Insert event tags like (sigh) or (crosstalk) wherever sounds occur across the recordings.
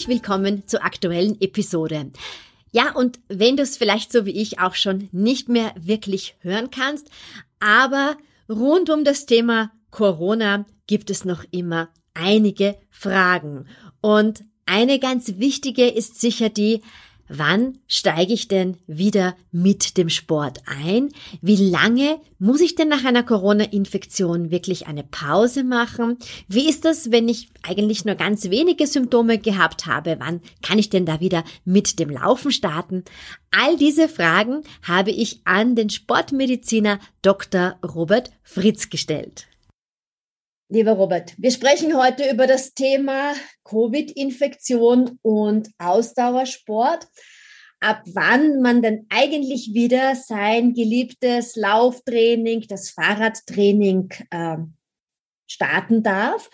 Herzlich willkommen zur aktuellen Episode. Ja, und wenn du es vielleicht so wie ich auch schon nicht mehr wirklich hören kannst, aber rund um das Thema Corona gibt es noch immer einige Fragen. Und eine ganz wichtige ist sicher die, Wann steige ich denn wieder mit dem Sport ein? Wie lange muss ich denn nach einer Corona-Infektion wirklich eine Pause machen? Wie ist das, wenn ich eigentlich nur ganz wenige Symptome gehabt habe? Wann kann ich denn da wieder mit dem Laufen starten? All diese Fragen habe ich an den Sportmediziner Dr. Robert Fritz gestellt. Lieber Robert, wir sprechen heute über das Thema Covid-Infektion und Ausdauersport. Ab wann man denn eigentlich wieder sein geliebtes Lauftraining, das Fahrradtraining äh, starten darf.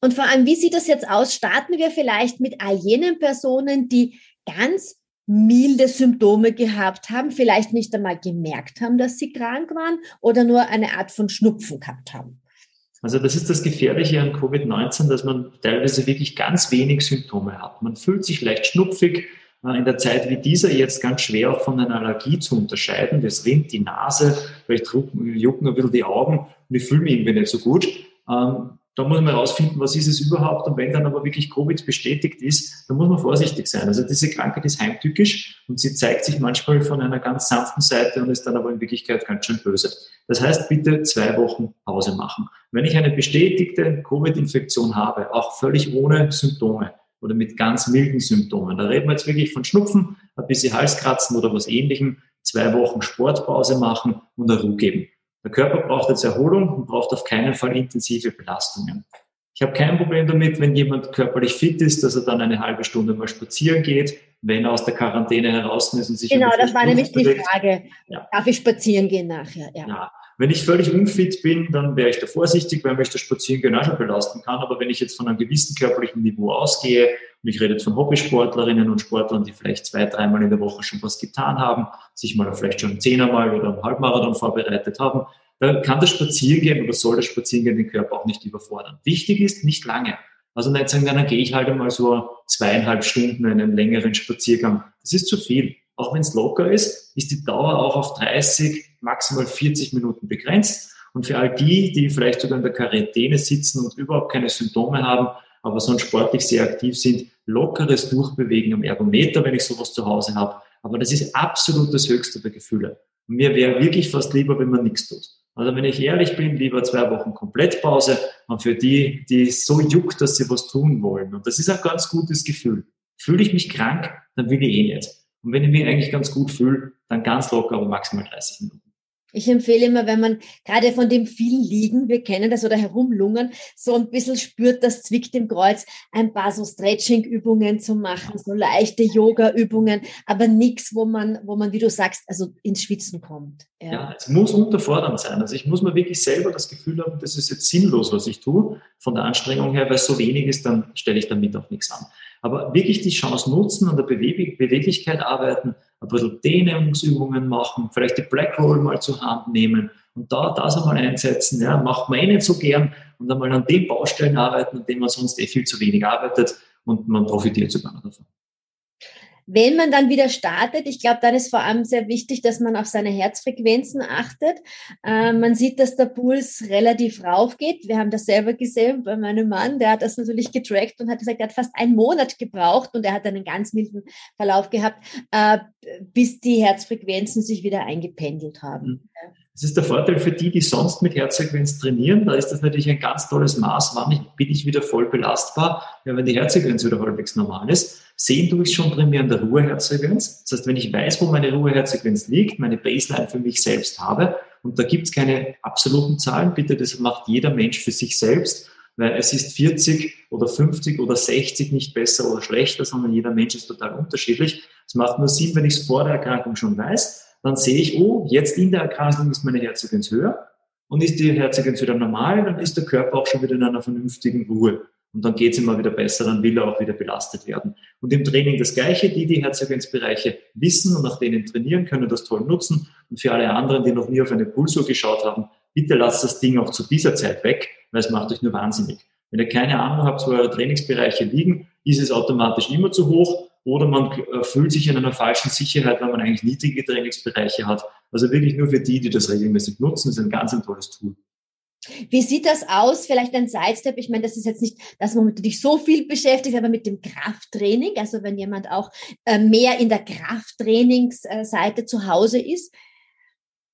Und vor allem, wie sieht das jetzt aus? Starten wir vielleicht mit all jenen Personen, die ganz milde Symptome gehabt haben, vielleicht nicht einmal gemerkt haben, dass sie krank waren oder nur eine Art von Schnupfen gehabt haben. Also das ist das Gefährliche an Covid-19, dass man teilweise wirklich ganz wenig Symptome hat. Man fühlt sich leicht schnupfig, äh, in der Zeit wie dieser jetzt ganz schwer auch von einer Allergie zu unterscheiden. Das rinnt die Nase, vielleicht jucken ein bisschen die Augen und ich fühle mich irgendwie nicht so gut. Ähm, da muss man herausfinden, was ist es überhaupt. Und wenn dann aber wirklich Covid bestätigt ist, dann muss man vorsichtig sein. Also diese Krankheit ist heimtückisch und sie zeigt sich manchmal von einer ganz sanften Seite und ist dann aber in Wirklichkeit ganz schön böse. Das heißt, bitte zwei Wochen Pause machen. Wenn ich eine bestätigte Covid-Infektion habe, auch völlig ohne Symptome oder mit ganz milden Symptomen, da reden wir jetzt wirklich von Schnupfen, ein bisschen Halskratzen oder was ähnlichem, zwei Wochen Sportpause machen und eine Ruhe geben. Der Körper braucht jetzt Erholung und braucht auf keinen Fall intensive Belastungen. Ich habe kein Problem damit, wenn jemand körperlich fit ist, dass er dann eine halbe Stunde mal spazieren geht, wenn er aus der Quarantäne heraus ist und sich. Genau, das war nämlich die Frage. Ja. Darf ich spazieren gehen nachher? Ja. ja. Wenn ich völlig unfit bin, dann wäre ich da vorsichtig, weil mich das Spazierengehen auch schon belasten kann. Aber wenn ich jetzt von einem gewissen körperlichen Niveau ausgehe, und ich rede jetzt von Hobbysportlerinnen und Sportlern, die vielleicht zwei, dreimal in der Woche schon was getan haben, sich mal vielleicht schon zehnermal oder einen Halbmarathon vorbereitet haben, da kann das Spazierengehen oder soll das Spazierengehen den Körper auch nicht überfordern. Wichtig ist, nicht lange. Also nicht sagen, dann gehe ich halt einmal so zweieinhalb Stunden einen längeren Spaziergang. Das ist zu viel. Auch wenn es locker ist, ist die Dauer auch auf 30, maximal 40 Minuten begrenzt. Und für all die, die vielleicht sogar in der Quarantäne sitzen und überhaupt keine Symptome haben, aber sonst sportlich sehr aktiv sind, lockeres Durchbewegen am Ergometer, wenn ich sowas zu Hause habe. Aber das ist absolut das höchste der Gefühle. Und mir wäre wirklich fast lieber, wenn man nichts tut. Also wenn ich ehrlich bin, lieber zwei Wochen Komplettpause und für die, die so juckt, dass sie was tun wollen. Und das ist ein ganz gutes Gefühl. Fühle ich mich krank, dann will ich eh nicht. Und wenn ich mich eigentlich ganz gut fühle, dann ganz locker, aber maximal 30 Minuten. Ich empfehle immer, wenn man gerade von dem vielen Liegen, wir kennen das, oder herumlungern, so ein bisschen spürt, das zwickt im Kreuz, ein paar so Stretching-Übungen zu machen, so leichte Yoga-Übungen, aber nichts, wo man, wo man, wie du sagst, also ins Schwitzen kommt. Ja. ja, es muss unterfordernd sein. Also ich muss mir wirklich selber das Gefühl haben, das ist jetzt sinnlos, was ich tue, von der Anstrengung her, weil es so wenig ist, dann stelle ich damit auch nichts an. Aber wirklich die Chance nutzen, an der Beweglichkeit arbeiten, ein bisschen Dehnungsübungen machen, vielleicht die Black Roll mal zur Hand nehmen und da das einmal einsetzen. Ja, macht man eh nicht so gern und einmal an den Baustellen arbeiten, an denen man sonst eh viel zu wenig arbeitet und man profitiert sogar davon. Wenn man dann wieder startet, ich glaube, dann ist vor allem sehr wichtig, dass man auf seine Herzfrequenzen achtet. Äh, man sieht, dass der Puls relativ rauf geht. Wir haben das selber gesehen bei meinem Mann, der hat das natürlich getrackt und hat gesagt, er hat fast einen Monat gebraucht und er hat einen ganz milden Verlauf gehabt, äh, bis die Herzfrequenzen sich wieder eingependelt haben. Mhm. Das ist der Vorteil für die, die sonst mit Herzfrequenz trainieren. Da ist das natürlich ein ganz tolles Maß, wann bin ich wieder voll belastbar, ja, wenn die Herzfrequenz wieder halbwegs normal ist. Sehen tue ich schon primär in der Ruheherzfrequenz. Das heißt, wenn ich weiß, wo meine Ruheherzfrequenz liegt, meine Baseline für mich selbst habe, und da gibt es keine absoluten Zahlen, bitte, das macht jeder Mensch für sich selbst. weil es ist 40 oder 50 oder 60 nicht besser oder schlechter, sondern jeder Mensch ist total unterschiedlich. Es macht nur Sinn, wenn ich es vor der Erkrankung schon weiß, dann sehe ich, oh, jetzt in der Erkrankung ist meine Herzfrequenz höher und ist die Herzfrequenz wieder normal, dann ist der Körper auch schon wieder in einer vernünftigen Ruhe. Und dann geht es immer wieder besser, dann will er auch wieder belastet werden. Und im Training das Gleiche, die die Herzfrequenzbereiche wissen und nach denen trainieren, können das toll nutzen. Und für alle anderen, die noch nie auf eine Pulsuhr geschaut haben, bitte lasst das Ding auch zu dieser Zeit weg, weil es macht euch nur wahnsinnig. Wenn ihr keine Ahnung habt, wo eure Trainingsbereiche liegen, ist es automatisch immer zu hoch oder man äh, fühlt sich in einer falschen Sicherheit, weil man eigentlich niedrige Trainingsbereiche hat. Also wirklich nur für die, die das regelmäßig nutzen, ist ein ganz ein tolles Tool. Wie sieht das aus? Vielleicht ein Sidestep. Ich meine, das ist jetzt nicht, dass man dich so viel beschäftigt, aber mit dem Krafttraining. Also wenn jemand auch äh, mehr in der Krafttrainingsseite zu Hause ist,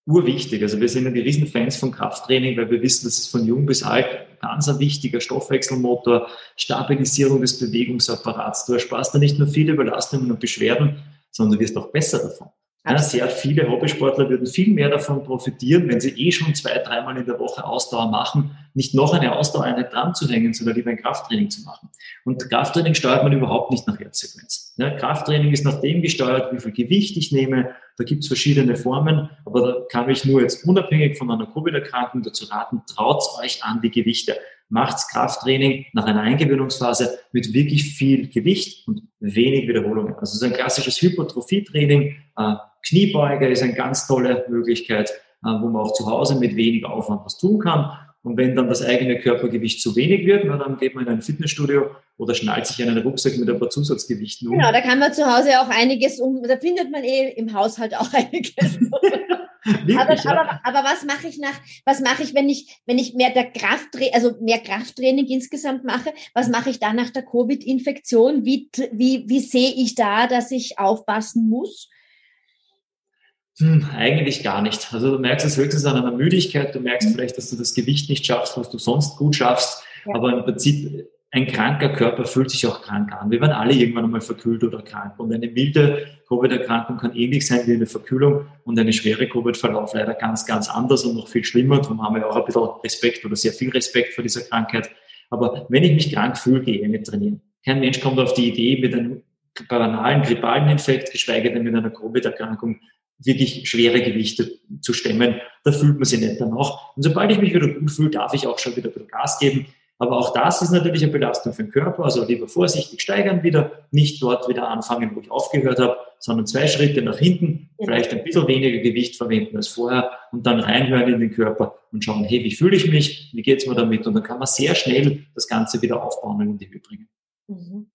urwichtig. Also wir sind ja die Riesenfans von Krafttraining, weil wir wissen, dass es von jung bis alt ganz ein wichtiger Stoffwechselmotor, Stabilisierung des Bewegungsapparats. Du ersparst da nicht nur viele Belastungen und Beschwerden, sondern du wirst auch besser davon. Ja, sehr viele Hobbysportler würden viel mehr davon profitieren, wenn sie eh schon zwei, dreimal in der Woche Ausdauer machen, nicht noch eine Ausdauereinheit dran zu hängen, sondern lieber ein Krafttraining zu machen. Und Krafttraining steuert man überhaupt nicht nach Herzsequenz. Ja, Krafttraining ist nach dem gesteuert, wie viel Gewicht ich nehme. Da gibt es verschiedene Formen, aber da kann ich nur jetzt unabhängig von einer Covid-Erkrankung dazu raten, traut euch an die Gewichte macht's Krafttraining nach einer Eingewöhnungsphase mit wirklich viel Gewicht und wenig Wiederholungen. Also so ein klassisches Hypertrophietraining. Äh, Kniebeuge ist eine ganz tolle Möglichkeit, äh, wo man auch zu Hause mit wenig Aufwand was tun kann. Und wenn dann das eigene Körpergewicht zu wenig wird, na, dann geht man in ein Fitnessstudio oder schnallt sich einen Rucksack mit ein paar Zusatzgewichten um. Genau, da kann man zu Hause auch einiges um, da findet man eh im Haushalt auch (laughs) einiges. Wirklich, aber, ja. aber, aber, was mache ich nach, was mache ich, wenn ich, wenn ich mehr der Kraft, also mehr Krafttraining insgesamt mache? Was mache ich da nach der Covid-Infektion? Wie, wie, wie sehe ich da, dass ich aufpassen muss? Hm, eigentlich gar nicht. Also du merkst es höchstens an einer Müdigkeit, du merkst mhm. vielleicht, dass du das Gewicht nicht schaffst, was du sonst gut schaffst, ja. aber im Prinzip ein kranker Körper fühlt sich auch krank an. Wir werden alle irgendwann einmal verkühlt oder krank. Und eine milde Covid-Erkrankung kann ähnlich sein wie eine Verkühlung und eine schwere Covid-Verlauf leider ganz, ganz anders und noch viel schlimmer. Darum haben wir auch ein bisschen Respekt oder sehr viel Respekt vor dieser Krankheit. Aber wenn ich mich krank fühle, gehe ich nicht trainieren. Kein Mensch kommt auf die Idee, mit einem banalen grippalen Infekt, geschweige denn mit einer Covid-Erkrankung, wirklich schwere Gewichte zu stemmen. Da fühlt man sich nicht danach. Und sobald ich mich wieder gut fühle, darf ich auch schon wieder Gas geben. Aber auch das ist natürlich eine Belastung für den Körper. Also lieber vorsichtig steigern wieder, nicht dort wieder anfangen, wo ich aufgehört habe, sondern zwei Schritte nach hinten, vielleicht ein bisschen weniger Gewicht verwenden als vorher und dann reinhören in den Körper und schauen, hey, wie fühle ich mich, wie geht's mir damit? Und dann kann man sehr schnell das Ganze wieder aufbauen und in die Höhe bringen. Mhm.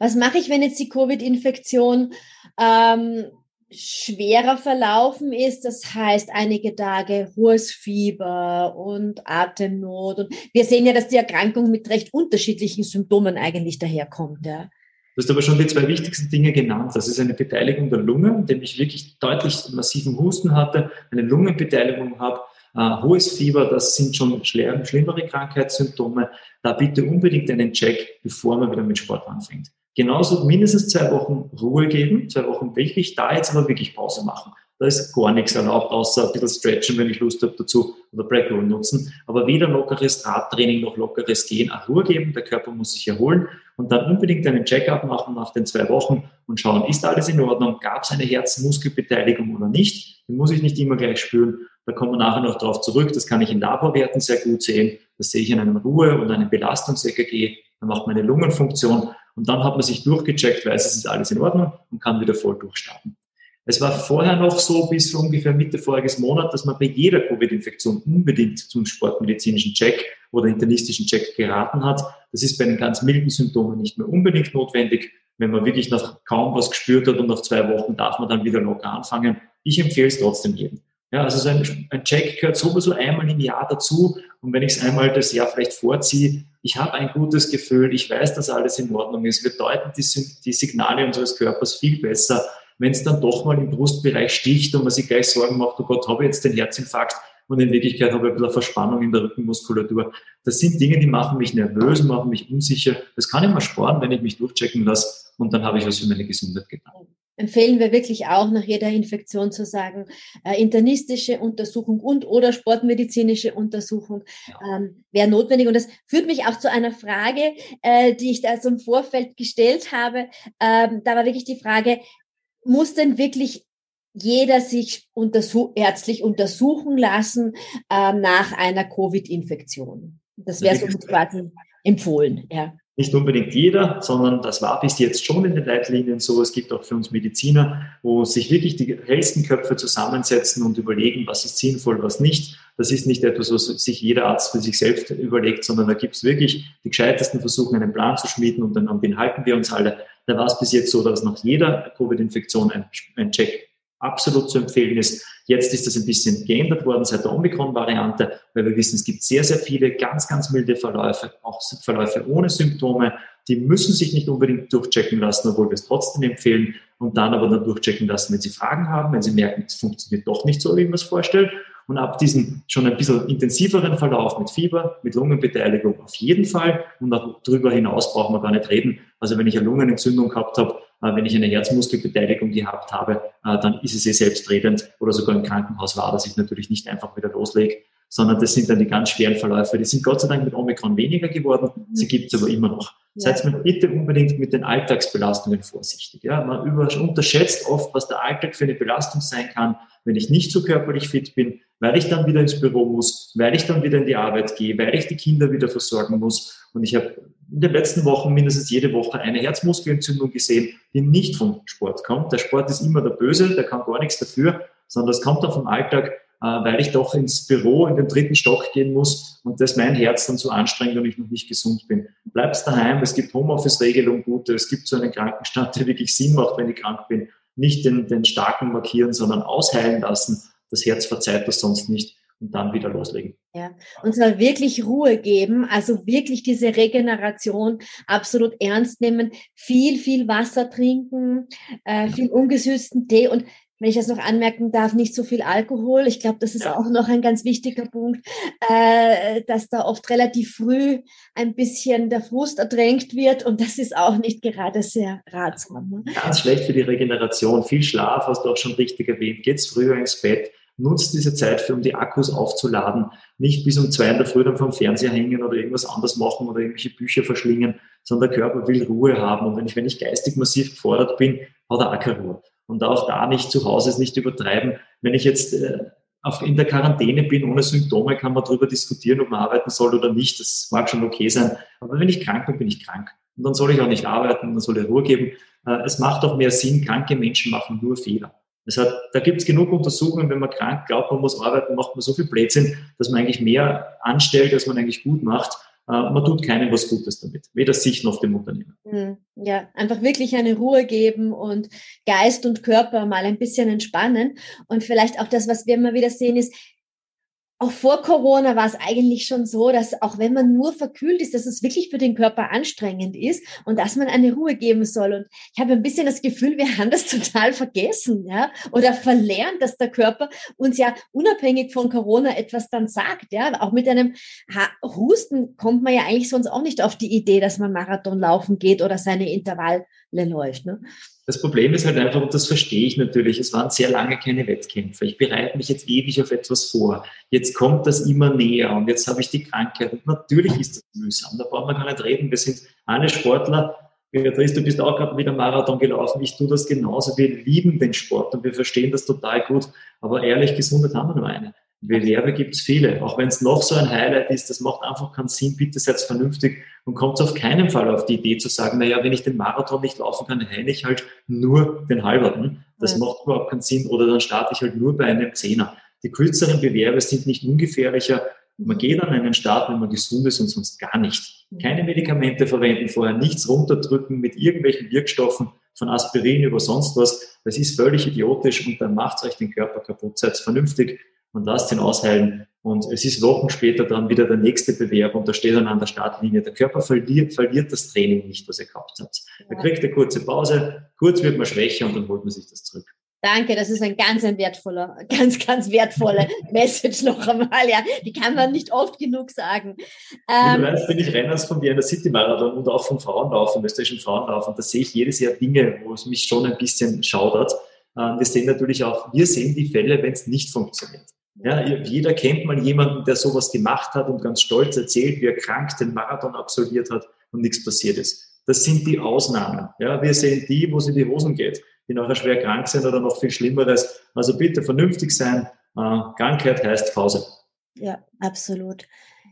Was mache ich, wenn jetzt die Covid-Infektion ähm, schwerer verlaufen ist. Das heißt, einige Tage hohes Fieber und Atemnot. Und wir sehen ja, dass die Erkrankung mit recht unterschiedlichen Symptomen eigentlich daherkommt. Ja. Du hast aber schon die zwei wichtigsten Dinge genannt. Das ist eine Beteiligung der Lunge, indem ich wirklich deutlich massiven Husten hatte, eine Lungenbeteiligung habe, äh, hohes Fieber, das sind schon schlimmere Krankheitssymptome. Da bitte unbedingt einen Check, bevor man wieder mit Sport anfängt. Genauso mindestens zwei Wochen Ruhe geben, zwei Wochen wirklich, da jetzt aber wirklich Pause machen. Da ist gar nichts erlaubt, außer ein bisschen stretchen, wenn ich Lust habe dazu, oder Breakroll nutzen. Aber weder lockeres Radtraining noch lockeres Gehen, auch Ruhe geben, der Körper muss sich erholen und dann unbedingt einen Check-up machen nach den zwei Wochen und schauen, ist alles in Ordnung, gab es eine Herzmuskelbeteiligung oder nicht. Die muss ich nicht immer gleich spüren. Da kommen wir nachher noch darauf zurück. Das kann ich in Laborwerten sehr gut sehen. Das sehe ich in einem Ruhe- und einem Belastungs-EKG. Dann macht meine Lungenfunktion und dann hat man sich durchgecheckt, weiß, es ist alles in Ordnung und kann wieder voll durchstarten. Es war vorher noch so bis ungefähr Mitte voriges Monat, dass man bei jeder Covid-Infektion unbedingt zum sportmedizinischen Check oder internistischen Check geraten hat. Das ist bei den ganz milden Symptomen nicht mehr unbedingt notwendig. Wenn man wirklich noch kaum was gespürt hat und nach zwei Wochen darf man dann wieder locker anfangen. Ich empfehle es trotzdem jedem. Ja, also so ein, ein Check gehört sowieso einmal im Jahr dazu. Und wenn ich es einmal das Jahr vielleicht vorziehe, ich habe ein gutes Gefühl, ich weiß, dass alles in Ordnung ist. Wir deuten die, die Signale unseres Körpers viel besser. Wenn es dann doch mal im Brustbereich sticht und man sich gleich Sorgen macht, oh Gott, habe ich jetzt den Herzinfarkt und in Wirklichkeit habe ich ein bisschen Verspannung in der Rückenmuskulatur. Das sind Dinge, die machen mich nervös, machen mich unsicher. Das kann ich mal sparen, wenn ich mich durchchecken lasse und dann habe ich was für meine Gesundheit getan. Empfehlen wir wirklich auch nach jeder Infektion zu sagen, äh, internistische Untersuchung und oder sportmedizinische Untersuchung ähm, wäre notwendig. Und das führt mich auch zu einer Frage, äh, die ich da so im Vorfeld gestellt habe. Ähm, da war wirklich die Frage, muss denn wirklich jeder sich untersuch ärztlich untersuchen lassen äh, nach einer Covid-Infektion? Das wäre so quasi empfohlen, ja. Nicht unbedingt jeder, sondern das war bis jetzt schon in den Leitlinien so. Es gibt auch für uns Mediziner, wo sich wirklich die hellsten Köpfe zusammensetzen und überlegen, was ist sinnvoll, was nicht. Das ist nicht etwas, was sich jeder Arzt für sich selbst überlegt, sondern da gibt es wirklich die gescheitesten Versuche, einen Plan zu schmieden und dann an den halten wir uns alle. Da war es bis jetzt so, dass nach jeder Covid-Infektion ein, ein Check absolut zu empfehlen ist. Jetzt ist das ein bisschen geändert worden seit der Omikron-Variante, weil wir wissen, es gibt sehr, sehr viele ganz, ganz milde Verläufe, auch Verläufe ohne Symptome. Die müssen sich nicht unbedingt durchchecken lassen, obwohl wir es trotzdem empfehlen und dann aber dann durchchecken lassen, wenn Sie Fragen haben, wenn Sie merken, es funktioniert doch nicht so, wie man es vorstellt. Und ab diesem schon ein bisschen intensiveren Verlauf mit Fieber, mit Lungenbeteiligung auf jeden Fall und darüber hinaus brauchen wir gar nicht reden. Also wenn ich eine Lungenentzündung gehabt habe, wenn ich eine Herzmuskelbeteiligung gehabt habe, äh, dann ist es eh selbstredend oder sogar im Krankenhaus war, dass ich natürlich nicht einfach wieder loslege, sondern das sind dann die ganz schweren Verläufe. Die sind Gott sei Dank mit Omikron weniger geworden, sie gibt es aber immer noch. Ja. Seid mir bitte unbedingt mit den Alltagsbelastungen vorsichtig. Ja, man über, unterschätzt oft, was der Alltag für eine Belastung sein kann, wenn ich nicht so körperlich fit bin, weil ich dann wieder ins Büro muss, weil ich dann wieder in die Arbeit gehe, weil ich die Kinder wieder versorgen muss. Und ich habe in den letzten Wochen mindestens jede Woche eine Herzmuskelentzündung gesehen, die nicht vom Sport kommt. Der Sport ist immer der Böse, der kann gar nichts dafür, sondern das kommt dann vom Alltag, äh, weil ich doch ins Büro in den dritten Stock gehen muss und das mein Herz dann so anstrengt und ich noch nicht gesund bin. Bleibst daheim, es gibt Homeoffice-Regelung gute, es gibt so einen Krankenstand, der wirklich Sinn macht, wenn ich krank bin. Nicht den, den starken markieren, sondern ausheilen lassen. Das Herz verzeiht das sonst nicht und dann wieder loslegen. Ja, und zwar wirklich Ruhe geben, also wirklich diese Regeneration absolut ernst nehmen, viel, viel Wasser trinken, äh, viel ungesüßten Tee und wenn ich das noch anmerken darf, nicht so viel Alkohol. Ich glaube, das ist ja. auch noch ein ganz wichtiger Punkt, äh, dass da oft relativ früh ein bisschen der Frust ertränkt wird und das ist auch nicht gerade sehr ratsam. Ne? Ganz schlecht für die Regeneration. Viel Schlaf, hast du auch schon richtig erwähnt. Geht's früher ins Bett nutzt diese Zeit für, um die Akkus aufzuladen. Nicht bis um zwei in der Früh dann vom Fernseher hängen oder irgendwas anderes machen oder irgendwelche Bücher verschlingen, sondern der Körper will Ruhe haben. Und wenn ich, wenn ich geistig massiv gefordert bin, hat er auch keine Ruhe. Und auch da nicht zu Hause ist nicht übertreiben. Wenn ich jetzt äh, auf, in der Quarantäne bin, ohne Symptome, kann man darüber diskutieren, ob man arbeiten soll oder nicht. Das mag schon okay sein. Aber wenn ich krank bin, bin ich krank. Und dann soll ich auch nicht arbeiten, dann soll ich Ruhe geben. Äh, es macht auch mehr Sinn, kranke Menschen machen nur Fehler. Das hat, da gibt es genug Untersuchungen, wenn man krank glaubt, man muss arbeiten, macht man so viel Blödsinn, dass man eigentlich mehr anstellt, als man eigentlich gut macht. Äh, man tut keinem was Gutes damit, weder sich noch dem Unternehmen. Hm, ja, einfach wirklich eine Ruhe geben und Geist und Körper mal ein bisschen entspannen. Und vielleicht auch das, was wir immer wieder sehen, ist, auch vor Corona war es eigentlich schon so, dass auch wenn man nur verkühlt ist, dass es wirklich für den Körper anstrengend ist und dass man eine Ruhe geben soll. Und ich habe ein bisschen das Gefühl, wir (laughs) haben das total vergessen, ja, oder verlernt, dass der Körper uns ja unabhängig von Corona etwas dann sagt, ja. Auch mit einem Husten kommt man ja eigentlich sonst auch nicht auf die Idee, dass man Marathon laufen geht oder seine Intervalle läuft, ne? Das Problem ist halt einfach, und das verstehe ich natürlich, es waren sehr lange keine Wettkämpfe. Ich bereite mich jetzt ewig auf etwas vor. Jetzt kommt das immer näher und jetzt habe ich die Krankheit. Und natürlich ist das mühsam, da brauchen wir gar nicht reden. Wir sind alle Sportler. Beatrice, du bist auch gerade wieder Marathon gelaufen. Ich tue das genauso. Wir lieben den Sport und wir verstehen das total gut. Aber ehrlich, Gesundheit haben wir nur eine. Bewerbe gibt es viele. Auch wenn es noch so ein Highlight ist, das macht einfach keinen Sinn. Bitte seid vernünftig und kommt auf keinen Fall auf die Idee zu sagen, naja, wenn ich den Marathon nicht laufen kann, heine ich halt nur den halberten. Das ja. macht überhaupt keinen Sinn. Oder dann starte ich halt nur bei einem Zehner. Die kürzeren Bewerbe sind nicht ungefährlicher. Man geht an einen Start, wenn man gesund ist und sonst gar nicht. Keine Medikamente verwenden vorher, nichts runterdrücken mit irgendwelchen Wirkstoffen von Aspirin über sonst was. Das ist völlig idiotisch und dann macht euch den Körper kaputt. Seid vernünftig und lasst ihn ausheilen. Und es ist Wochen später dann wieder der nächste Bewerb und da steht dann an der Startlinie. Der Körper verliert, verliert das Training nicht, was ihr gehabt habt. Er kriegt eine kurze Pause, kurz wird man schwächer und dann holt man sich das zurück. Danke, das ist ein ganz ein wertvoller, (laughs) ganz, ganz wertvolle (laughs) Message noch einmal. Ja, die kann man nicht oft genug sagen. Ähm, du weißt, bin ich Renners von Vienna City Marathon und auch vom Frauenlauf, vom österreichischen Frauenlauf. Und da sehe ich jedes Jahr Dinge, wo es mich schon ein bisschen schaudert. Ähm, wir sehen natürlich auch, wir sehen die Fälle, wenn es nicht funktioniert. Ja, jeder kennt mal jemanden, der sowas gemacht hat und ganz stolz erzählt, wie er krank den Marathon absolviert hat und nichts passiert ist. Das sind die Ausnahmen. Ja, wir sehen die, wo es in die Hosen geht, die nachher schwer krank sind oder noch viel Schlimmeres. Also bitte vernünftig sein. Äh, Krankheit heißt Pause. Ja, absolut.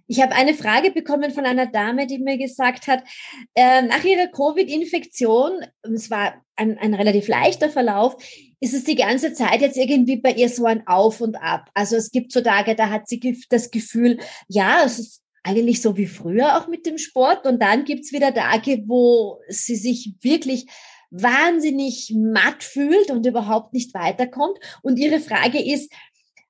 Ich habe eine Frage bekommen von einer Dame, die mir gesagt hat, äh, nach ihrer Covid-Infektion, es war ein, ein relativ leichter Verlauf, ist es die ganze Zeit jetzt irgendwie bei ihr so ein Auf und Ab. Also es gibt so Tage, da hat sie das Gefühl, ja, es ist eigentlich so wie früher auch mit dem Sport. Und dann gibt's wieder Tage, wo sie sich wirklich wahnsinnig matt fühlt und überhaupt nicht weiterkommt. Und ihre Frage ist,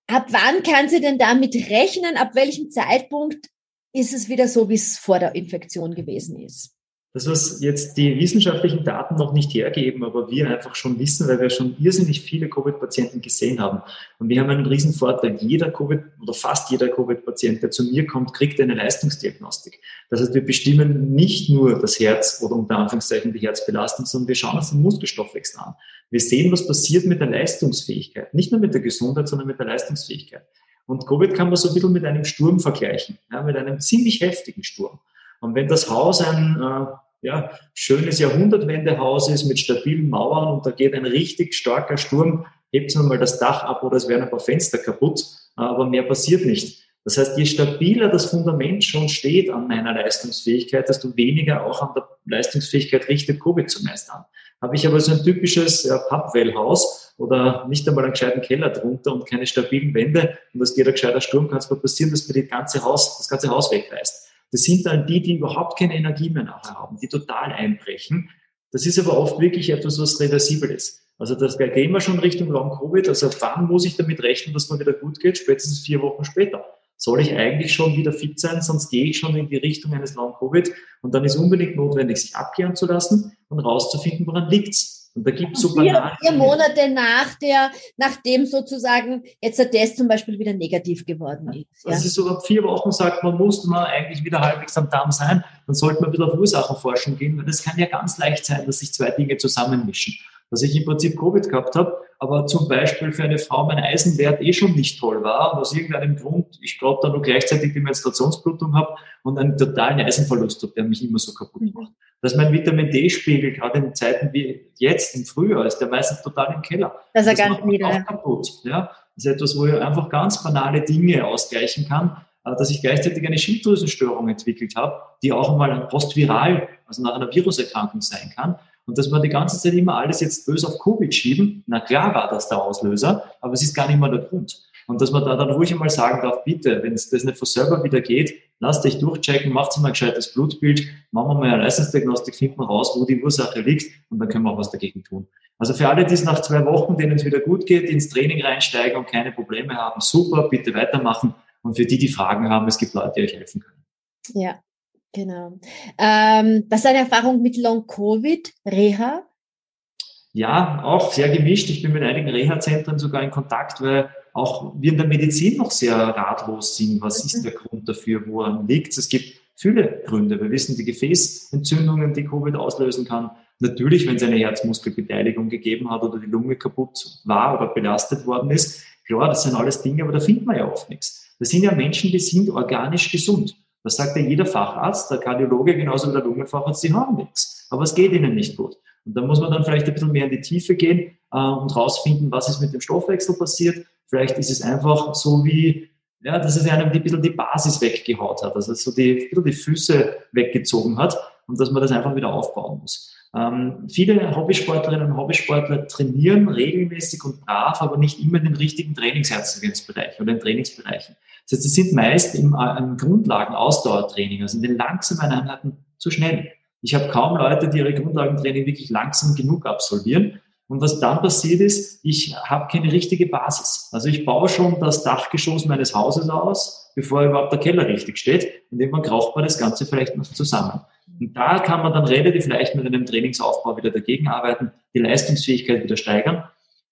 ab wann kann sie denn damit rechnen? Ab welchem Zeitpunkt ist es wieder so, wie es vor der Infektion gewesen ist? Das, was jetzt die wissenschaftlichen Daten noch nicht hergeben, aber wir einfach schon wissen, weil wir schon irrsinnig viele Covid-Patienten gesehen haben. Und wir haben einen riesen Vorteil. Jeder Covid oder fast jeder Covid-Patient, der zu mir kommt, kriegt eine Leistungsdiagnostik. Das heißt, wir bestimmen nicht nur das Herz oder unter Anführungszeichen die Herzbelastung, sondern wir schauen uns den Muskelstoffwechsel an. Wir sehen, was passiert mit der Leistungsfähigkeit. Nicht nur mit der Gesundheit, sondern mit der Leistungsfähigkeit. Und Covid kann man so ein bisschen mit einem Sturm vergleichen, ja, mit einem ziemlich heftigen Sturm. Und wenn das Haus ein äh, ja, schönes Jahrhundertwendehaus ist mit stabilen Mauern und da geht ein richtig starker Sturm, hebt es mal das Dach ab oder es werden ein paar Fenster kaputt, aber mehr passiert nicht. Das heißt, je stabiler das Fundament schon steht an meiner Leistungsfähigkeit, desto weniger auch an der Leistungsfähigkeit richtet Covid zu meistern. Habe ich aber so ein typisches ja, Pappwellhaus oder nicht einmal einen gescheiten Keller drunter und keine stabilen Wände und es geht ein gescheiter Sturm, kann es passieren, dass mir das ganze Haus, das ganze Haus wegreißt. Das sind dann die, die überhaupt keine Energie mehr nachher haben, die total einbrechen. Das ist aber oft wirklich etwas, was reversibel ist. Also das gehen wir schon Richtung Long-Covid. Also wann muss ich damit rechnen, dass man wieder gut geht? Spätestens vier Wochen später. Soll ich eigentlich schon wieder fit sein, sonst gehe ich schon in die Richtung eines Long-Covid. Und dann ist unbedingt notwendig, sich abklären zu lassen und rauszufinden, woran liegt's. Und da gibt es so vier, vier Monate nach der, nachdem sozusagen jetzt der Test zum Beispiel wieder negativ geworden ist. Ja. Das ist so ab vier Wochen sagt man, muss man eigentlich wieder halbwegs am Darm sein. Dann sollte man wieder auf Ursachenforschung gehen, weil das kann ja ganz leicht sein, dass sich zwei Dinge zusammenmischen dass ich im Prinzip Covid gehabt habe, aber zum Beispiel für eine Frau mein Eisenwert eh schon nicht toll war und aus irgendeinem Grund, ich glaube, dann nur gleichzeitig die Menstruationsblutung habe und einen totalen Eisenverlust habe, der mich immer so kaputt mhm. macht. Dass mein Vitamin D-Spiegel gerade in Zeiten wie jetzt im Frühjahr ist der meistens total im Keller. Das ist ganz nieder. Auch kaputt. Ja? Das ist etwas, wo ich einfach ganz banale Dinge ausgleichen kann, äh, dass ich gleichzeitig eine Schilddrüsenstörung entwickelt habe, die auch einmal postviral, also nach einer Viruserkrankung sein kann. Und dass wir die ganze Zeit immer alles jetzt böse auf Covid schieben, na klar war das der Auslöser, aber es ist gar nicht mal der Grund. Und dass man da dann ruhig einmal sagen darf, bitte, wenn es das nicht von selber wieder geht, lasst euch durchchecken, macht mal ein gescheites Blutbild, machen wir mal eine Leistungsdiagnostik, finden wir raus, wo die Ursache liegt und dann können wir auch was dagegen tun. Also für alle, die es nach zwei Wochen, denen es wieder gut geht, ins Training reinsteigen und keine Probleme haben, super, bitte weitermachen. Und für die, die Fragen haben, es gibt Leute, die euch helfen können. Ja, Genau. Ähm, was ist deine Erfahrung mit Long-Covid, Reha? Ja, auch sehr gemischt. Ich bin mit einigen Reha-Zentren sogar in Kontakt, weil auch wir in der Medizin noch sehr ratlos sind. Was mhm. ist der Grund dafür? Woran liegt es? Es gibt viele Gründe. Wir wissen die Gefäßentzündungen, die Covid auslösen kann. Natürlich, wenn es eine Herzmuskelbeteiligung gegeben hat oder die Lunge kaputt war oder belastet worden ist. Klar, das sind alles Dinge, aber da findet man ja oft nichts. Das sind ja Menschen, die sind organisch gesund. Das sagt ja jeder Facharzt, der Kardiologe genauso wie der Lungenfacharzt, die haben nichts. Aber es geht ihnen nicht gut. Und da muss man dann vielleicht ein bisschen mehr in die Tiefe gehen äh, und rausfinden, was ist mit dem Stoffwechsel passiert. Vielleicht ist es einfach so wie, ja, dass es einem ein bisschen die Basis weggehaut hat, also so die, ein bisschen die Füße weggezogen hat und dass man das einfach wieder aufbauen muss. Ähm, viele Hobbysportlerinnen und Hobbysportler trainieren regelmäßig und brav, aber nicht immer in den richtigen Trainingsherzogensbereich oder in Trainingsbereichen. Das heißt, sie sind meist im, äh, im Grundlagen-Ausdauertraining, also in den langsamen Einheiten zu schnell. Ich habe kaum Leute, die ihre Grundlagentraining wirklich langsam genug absolvieren. Und was dann passiert ist, ich habe keine richtige Basis. Also ich baue schon das Dachgeschoss meines Hauses aus, bevor überhaupt der Keller richtig steht. Und irgendwann braucht man das Ganze vielleicht noch zusammen. Und da kann man dann relativ leicht mit einem Trainingsaufbau wieder dagegen arbeiten, die Leistungsfähigkeit wieder steigern.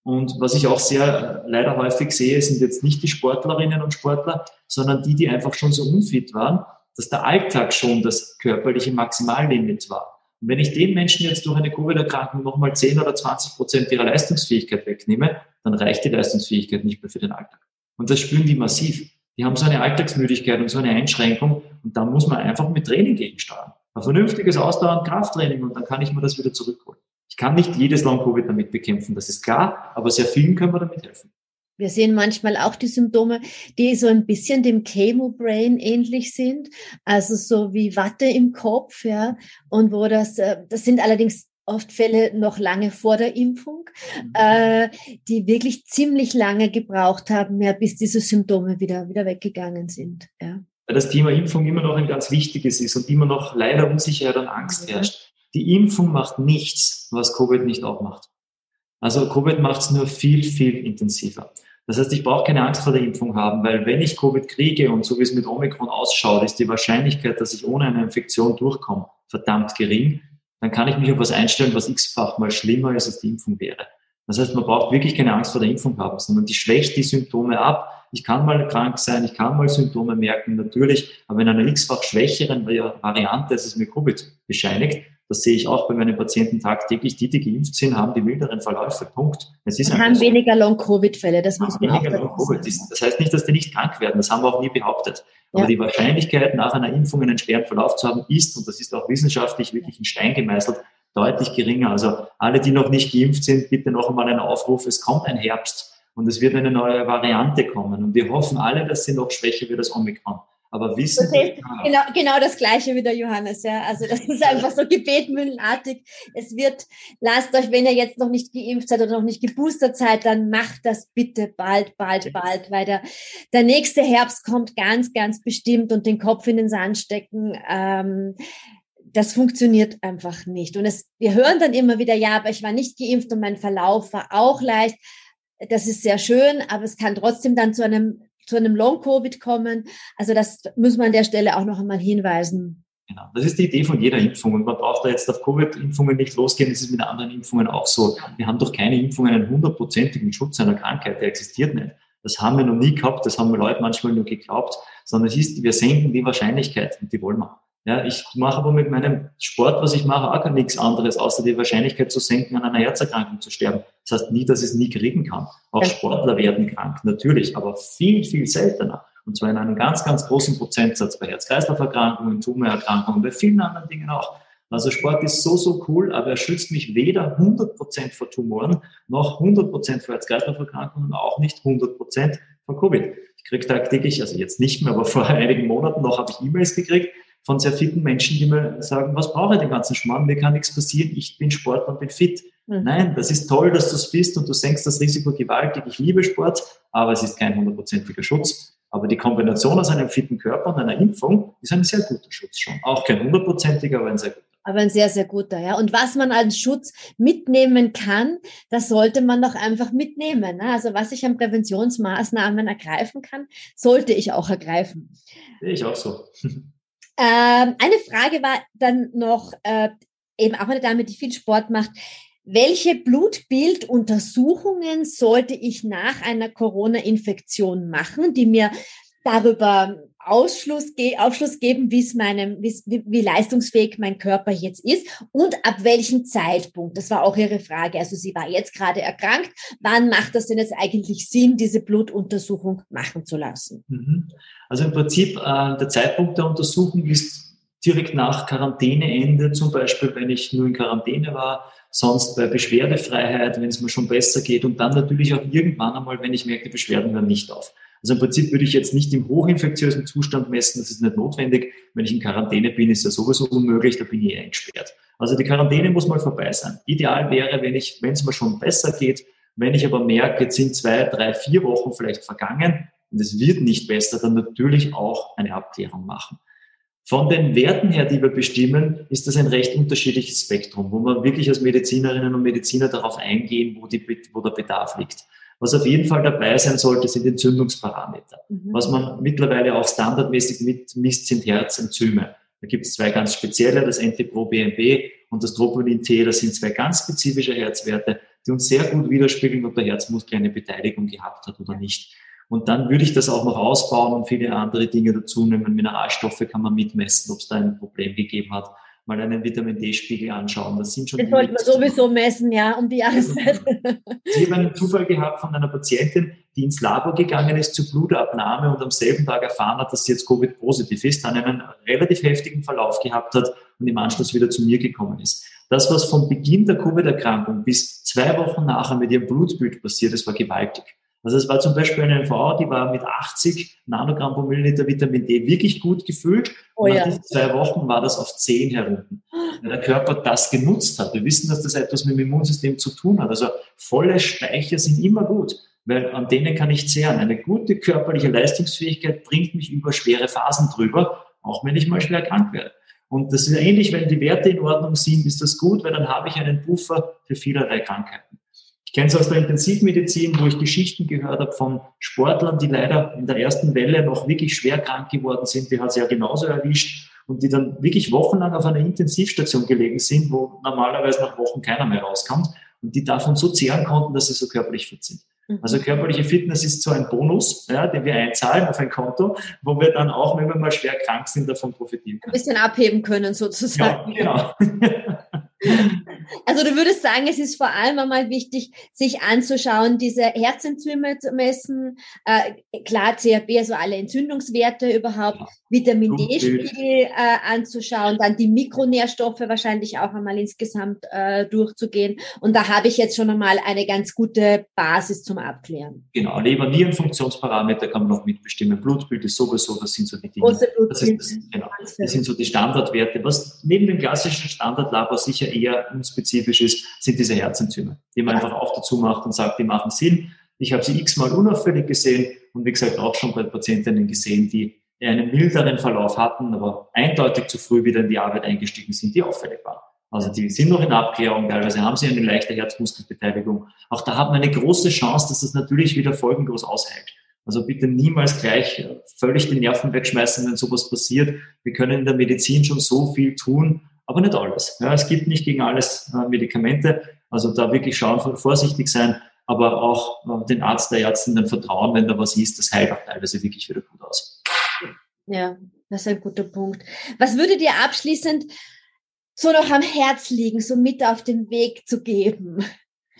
Und was ich auch sehr leider häufig sehe, sind jetzt nicht die Sportlerinnen und Sportler, sondern die, die einfach schon so unfit waren, dass der Alltag schon das körperliche Maximallimit war. Und wenn ich den Menschen jetzt durch eine Covid-Erkrankung nochmal 10 oder 20 Prozent ihrer Leistungsfähigkeit wegnehme, dann reicht die Leistungsfähigkeit nicht mehr für den Alltag. Und das spüren die massiv. Die haben so eine Alltagsmüdigkeit und so eine Einschränkung und da muss man einfach mit Training gegensteuern. Ein vernünftiges Ausdauer- Krafttraining und dann kann ich mir das wieder zurückholen. Ich kann nicht jedes Long-Covid damit bekämpfen, das ist klar, aber sehr vielen können wir damit helfen. Wir sehen manchmal auch die Symptome, die so ein bisschen dem Chemo-Brain ähnlich sind, also so wie Watte im Kopf, ja, und wo das, äh, das sind allerdings oft Fälle noch lange vor der Impfung, mhm. äh, die wirklich ziemlich lange gebraucht haben, ja, bis diese Symptome wieder, wieder weggegangen sind. Ja. Weil das Thema Impfung immer noch ein ganz wichtiges ist und immer noch leider Unsicherheit und Angst herrscht. Die Impfung macht nichts, was Covid nicht auch macht. Also Covid macht es nur viel, viel intensiver. Das heißt, ich brauche keine Angst vor der Impfung haben, weil wenn ich Covid kriege und so wie es mit Omikron ausschaut, ist die Wahrscheinlichkeit, dass ich ohne eine Infektion durchkomme, verdammt gering. Dann kann ich mich auf was einstellen, was x-fach mal schlimmer ist, als die Impfung wäre. Das heißt, man braucht wirklich keine Angst vor der Impfung haben, sondern die schwächt die Symptome ab. Ich kann mal krank sein, ich kann mal Symptome merken, natürlich, aber in einer x-fach schwächeren Variante, als es mir Covid bescheinigt, das sehe ich auch bei meinen Patienten tagtäglich. Die, die geimpft sind, haben die milderen Verläufe. Punkt. Es ist haben weniger Long-Covid-Fälle. Das muss man weniger Long-Covid. Das heißt nicht, dass die nicht krank werden. Das haben wir auch nie behauptet. Aber ja. die Wahrscheinlichkeit, nach einer Impfung einen schweren Verlauf zu haben, ist, und das ist auch wissenschaftlich wirklich in Stein gemeißelt, deutlich geringer. Also alle, die noch nicht geimpft sind, bitte noch einmal einen Aufruf. Es kommt ein Herbst und es wird eine neue Variante kommen. Und wir hoffen alle, dass sie noch schwächer wird als Omikron. Aber wissen Sie, genau, genau das Gleiche wie der Johannes, ja. Also das ist einfach so gebetmühlenartig. Es wird, lasst euch, wenn ihr jetzt noch nicht geimpft seid oder noch nicht geboostert seid, dann macht das bitte bald, bald, bald, weil der, der nächste Herbst kommt ganz, ganz bestimmt und den Kopf in den Sand stecken. Ähm, das funktioniert einfach nicht. Und es, wir hören dann immer wieder, ja, aber ich war nicht geimpft und mein Verlauf war auch leicht. Das ist sehr schön, aber es kann trotzdem dann zu einem zu einem Long-Covid kommen. Also das muss man an der Stelle auch noch einmal hinweisen. Genau, das ist die Idee von jeder Impfung. Und man braucht da jetzt auf Covid-Impfungen nicht losgehen. Das ist mit anderen Impfungen auch so. Wir haben doch keine Impfungen einen hundertprozentigen Schutz einer Krankheit. Der existiert nicht. Das haben wir noch nie gehabt. Das haben Leute manchmal nur geglaubt. Sondern es ist, wir senken die Wahrscheinlichkeit und die wollen wir. Ja, ich mache aber mit meinem Sport, was ich mache, auch gar nichts anderes, außer die Wahrscheinlichkeit zu senken, an einer Herzerkrankung zu sterben. Das heißt nie, dass ich es nie kriegen kann. Auch Sportler werden krank, natürlich, aber viel, viel seltener. Und zwar in einem ganz, ganz großen Prozentsatz bei Herz-Kreislauf-Erkrankungen, Tumorerkrankungen, bei vielen anderen Dingen auch. Also Sport ist so, so cool, aber er schützt mich weder 100% vor Tumoren, noch 100% vor Herz-Kreislauf-Erkrankungen, auch nicht 100% vor Covid. Ich kriege tagtäglich, also jetzt nicht mehr, aber (laughs) vor einigen Monaten noch habe ich E-Mails gekriegt, von sehr fitten Menschen, die mir sagen, was brauche ich den ganzen Schmarrn, mir kann nichts passieren, ich bin Sport und bin fit. Mhm. Nein, das ist toll, dass du es bist und du senkst das Risiko gewaltig. Ich liebe Sport, aber es ist kein hundertprozentiger Schutz. Aber die Kombination aus einem fitten Körper und einer Impfung ist ein sehr guter Schutz schon. Auch kein hundertprozentiger, aber ein sehr guter. Aber ein sehr, sehr guter, ja. Und was man als Schutz mitnehmen kann, das sollte man doch einfach mitnehmen. Ne? Also was ich an Präventionsmaßnahmen ergreifen kann, sollte ich auch ergreifen. Ich auch so. (laughs) Ähm, eine Frage war dann noch, äh, eben auch eine Dame, die viel Sport macht. Welche Blutbilduntersuchungen sollte ich nach einer Corona-Infektion machen, die mir darüber Ausschluss, Aufschluss geben, wie es meinem, wie, wie leistungsfähig mein Körper jetzt ist und ab welchem Zeitpunkt. Das war auch Ihre Frage. Also sie war jetzt gerade erkrankt. Wann macht das denn jetzt eigentlich Sinn, diese Blutuntersuchung machen zu lassen? Mhm. Also im Prinzip äh, der Zeitpunkt der Untersuchung ist direkt nach Quarantäneende, zum Beispiel, wenn ich nur in Quarantäne war, sonst bei Beschwerdefreiheit, wenn es mir schon besser geht und dann natürlich auch irgendwann einmal, wenn ich merke, die Beschwerden hören nicht auf. Also im Prinzip würde ich jetzt nicht im hochinfektiösen Zustand messen, das ist nicht notwendig. Wenn ich in Quarantäne bin, ist ja sowieso unmöglich, da bin ich eh eingesperrt. Also die Quarantäne muss mal vorbei sein. Ideal wäre, wenn ich, wenn es mir schon besser geht, wenn ich aber merke, jetzt sind zwei, drei, vier Wochen vielleicht vergangen und es wird nicht besser, dann natürlich auch eine Abklärung machen. Von den Werten her, die wir bestimmen, ist das ein recht unterschiedliches Spektrum, wo wir wirklich als Medizinerinnen und Mediziner darauf eingehen, wo, die, wo der Bedarf liegt. Was auf jeden Fall dabei sein sollte, sind Entzündungsparameter. Mhm. Was man mittlerweile auch standardmäßig mitmisst, sind Herzenzyme. Da gibt es zwei ganz spezielle, das NT-Pro-BNP und das Troponin T. Das sind zwei ganz spezifische Herzwerte. die uns sehr gut widerspiegeln, ob der Herzmuskel eine Beteiligung gehabt hat oder nicht. Und dann würde ich das auch noch ausbauen und viele andere Dinge dazu nehmen. Mineralstoffe kann man mitmessen, ob es da ein Problem gegeben hat mal einen Vitamin D-Spiegel anschauen. Das sind schon. Das sollte man sowieso messen, ja, um die Jahreszeit. Ich habe einen Zufall gehabt von einer Patientin, die ins Labor gegangen ist zur Blutabnahme und am selben Tag erfahren hat, dass sie jetzt Covid-positiv ist, dann einen relativ heftigen Verlauf gehabt hat und im Anschluss wieder zu mir gekommen ist. Das, was von Beginn der Covid-Erkrankung bis zwei Wochen nachher mit ihrem Blutbild passiert, das war gewaltig. Also es war zum Beispiel eine Frau, die war mit 80 Nanogramm pro Milliliter Vitamin D wirklich gut gefüllt. Oh, und nach diesen zwei Wochen war das auf 10 herunten. Weil der Körper das genutzt hat. Wir wissen, dass das etwas mit dem Immunsystem zu tun hat. Also volle Speicher sind immer gut, weil an denen kann ich zehren. Eine gute körperliche Leistungsfähigkeit bringt mich über schwere Phasen drüber, auch wenn ich mal schwer krank werde. Und das ist ähnlich, wenn die Werte in Ordnung sind, ist das gut, weil dann habe ich einen Puffer für vielerlei Krankheiten. Ich kenne es aus der Intensivmedizin, wo ich Geschichten gehört habe von Sportlern, die leider in der ersten Welle noch wirklich schwer krank geworden sind. Die hat es ja genauso erwischt und die dann wirklich wochenlang auf einer Intensivstation gelegen sind, wo normalerweise nach Wochen keiner mehr rauskommt und die davon so zehren konnten, dass sie so körperlich fit sind. Mhm. Also körperliche Fitness ist so ein Bonus, ja, den wir einzahlen auf ein Konto, wo wir dann auch, wenn wir mal schwer krank sind, davon profitieren können. Ein bisschen abheben können sozusagen. Ja, genau. (laughs) Also du würdest sagen, es ist vor allem einmal wichtig, sich anzuschauen, diese Herzenzyme zu messen, äh, klar CRP, also alle Entzündungswerte überhaupt. Vitamin D-Spiegel äh, anzuschauen, dann die Mikronährstoffe wahrscheinlich auch einmal insgesamt äh, durchzugehen. Und da habe ich jetzt schon einmal eine ganz gute Basis zum Abklären. Genau, Leber-Nierenfunktionsparameter kann man noch mitbestimmen, Blutbild ist sowieso, das sind so die Dinge. Große das, ist das, genau, das sind so die Standardwerte. Was neben dem klassischen Standardlabor sicher eher unspezifisch ist, sind diese Herzenzyme, die man einfach auch dazu macht und sagt, die machen Sinn. Ich habe sie x-mal unauffällig gesehen und wie gesagt auch schon bei Patientinnen gesehen, die einen milderen Verlauf hatten, aber eindeutig zu früh wieder in die Arbeit eingestiegen sind, die auffällig waren. Also die sind noch in Abklärung, teilweise haben sie eine leichte Herzmuskelbeteiligung. Auch da hat man eine große Chance, dass das natürlich wieder folgenlos aushält. Also bitte niemals gleich völlig die Nerven wegschmeißen, wenn sowas passiert. Wir können in der Medizin schon so viel tun, aber nicht alles. Ja, es gibt nicht gegen alles äh, Medikamente. Also da wirklich schauen, vorsichtig sein, aber auch äh, den Arzt, der Ärztin dann vertrauen, wenn da was ist, das heilt auch teilweise wirklich wieder gut aus. Ja, das ist ein guter Punkt. Was würde dir abschließend so noch am Herz liegen, so mit auf den Weg zu geben?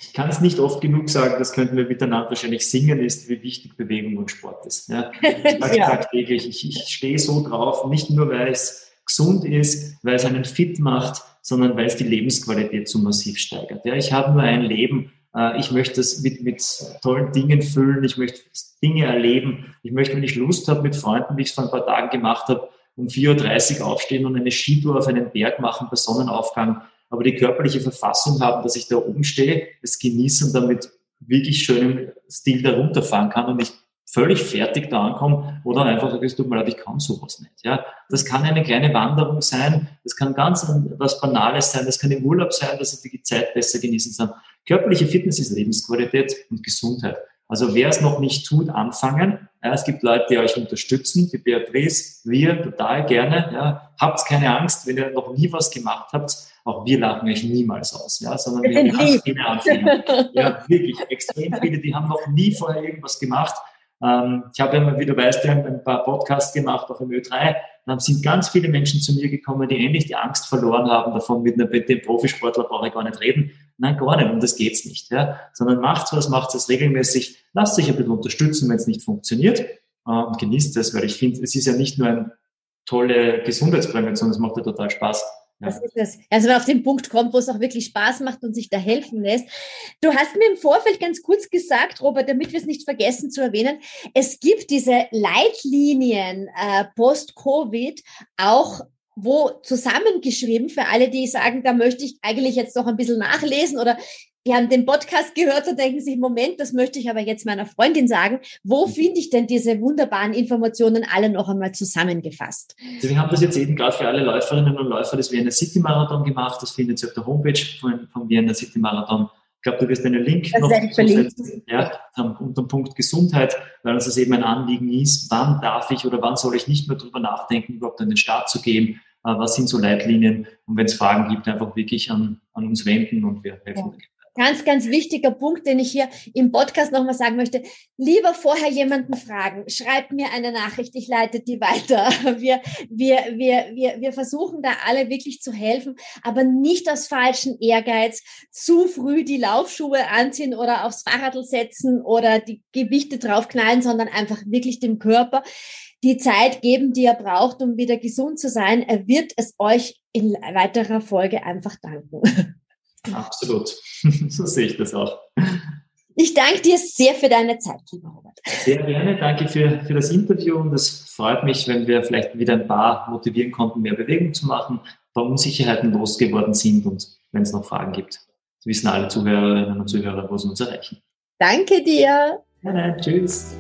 ich kann es nicht oft genug sagen, das könnten wir miteinander wahrscheinlich singen, ist, wie wichtig Bewegung und Sport ist. Ja. (laughs) Ich ja. tagtäglich, ich, ich stehe so drauf, nicht nur, weil es gesund ist, weil es einen fit macht, sondern weil es die Lebensqualität so massiv steigert. Ja, ich habe nur ein Leben, äh, ich möchte es mit, mit tollen Dingen füllen, ich möchte Dinge erleben, ich möchte, wenn ich Lust habe, mit Freunden, wie ich es vor ein paar Tagen gemacht habe, um 4.30 Uhr aufstehen und eine Skitour auf einen Berg machen bei Sonnenaufgang aber die körperliche Verfassung haben, dass ich da oben stehe, es genieße und damit wirklich schön im Stil da runterfahren kann und nicht völlig fertig da ankomme oder einfach sage, es tut mir leid, ich kann sowas nicht. Ja, das kann eine kleine Wanderung sein, das kann ganz was Banales sein, das kann im Urlaub sein, dass ich die Zeit besser genießen kann. Körperliche Fitness ist Lebensqualität und Gesundheit. Also wer es noch nicht tut, anfangen. Ja, es gibt Leute, die euch unterstützen, die Beatrice, wir total gerne. Ja, habt keine Angst, wenn ihr noch nie was gemacht habt auch wir lachen euch niemals aus, ja, sondern wir (laughs) haben viele Anfänger. Ja, wirklich, extrem viele, die haben noch nie vorher irgendwas gemacht. Ähm, ich habe ja, wie du weißt, ja ein paar Podcasts gemacht, auch im Ö3. Dann sind ganz viele Menschen zu mir gekommen, die endlich die Angst verloren haben, davon mit, einer, mit dem Profisportler brauche ich gar nicht reden. Nein, gar nicht, um das geht's nicht, ja. Sondern macht was, macht es regelmäßig, lasst sich ein bisschen unterstützen, wenn es nicht funktioniert, äh, und genießt es, weil ich finde, es ist ja nicht nur eine tolle sondern es macht ja total Spaß. Das ist es. Also wenn auf den Punkt kommt, wo es auch wirklich Spaß macht und sich da helfen lässt. Du hast mir im Vorfeld ganz kurz gesagt, Robert, damit wir es nicht vergessen zu erwähnen, es gibt diese Leitlinien äh, post-Covid auch wo zusammengeschrieben für alle, die sagen, da möchte ich eigentlich jetzt noch ein bisschen nachlesen oder die haben den Podcast gehört und denken sich, Moment, das möchte ich aber jetzt meiner Freundin sagen. Wo mhm. finde ich denn diese wunderbaren Informationen alle noch einmal zusammengefasst? Also wir haben das jetzt eben gerade für alle Läuferinnen und Läufer des Vienna City Marathon gemacht. Das findet ihr auf der Homepage von, vom Vienna City Marathon. Ich glaube, du wirst einen Link das noch zusetzen, ja, unter dem Punkt Gesundheit, weil uns das eben ein Anliegen ist, wann darf ich oder wann soll ich nicht mehr drüber nachdenken, überhaupt an den Start zu gehen, äh, was sind so Leitlinien und wenn es Fragen gibt, einfach wirklich an, an uns wenden und wir helfen. Ja. Ganz, ganz wichtiger Punkt, den ich hier im Podcast nochmal sagen möchte. Lieber vorher jemanden fragen. Schreibt mir eine Nachricht, ich leite die weiter. (laughs) Wir, wir, wir, wir, wir versuchen da alle wirklich zu helfen, aber nicht aus falschen Ehrgeiz zu früh die Laufschuhe anziehen oder aufs Fahrradl setzen oder die Gewichte draufknallen, sondern einfach wirklich dem Körper die Zeit geben, die er braucht, um wieder gesund zu sein. Er wird es euch in weiterer Folge einfach danken. (laughs) Absolut. (laughs) so sehe ich das auch. Ich danke dir sehr für deine Zeit, lieber Robert. Sehr gerne. Danke für, für das Interview und es freut mich, wenn wir vielleicht wieder ein paar motivieren konnten, mehr Bewegung zu machen, ein paar Unsicherheiten losgeworden sind und wenn es noch Fragen gibt, wissen alle Zuhörerinnen und Zuhörer, wo sie uns erreichen. Danke dir. Ja, tschüss.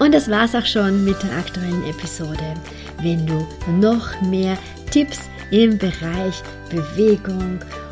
Und das war's auch schon mit der aktuellen Episode. Wenn du noch mehr Tipps im Bereich Bewegung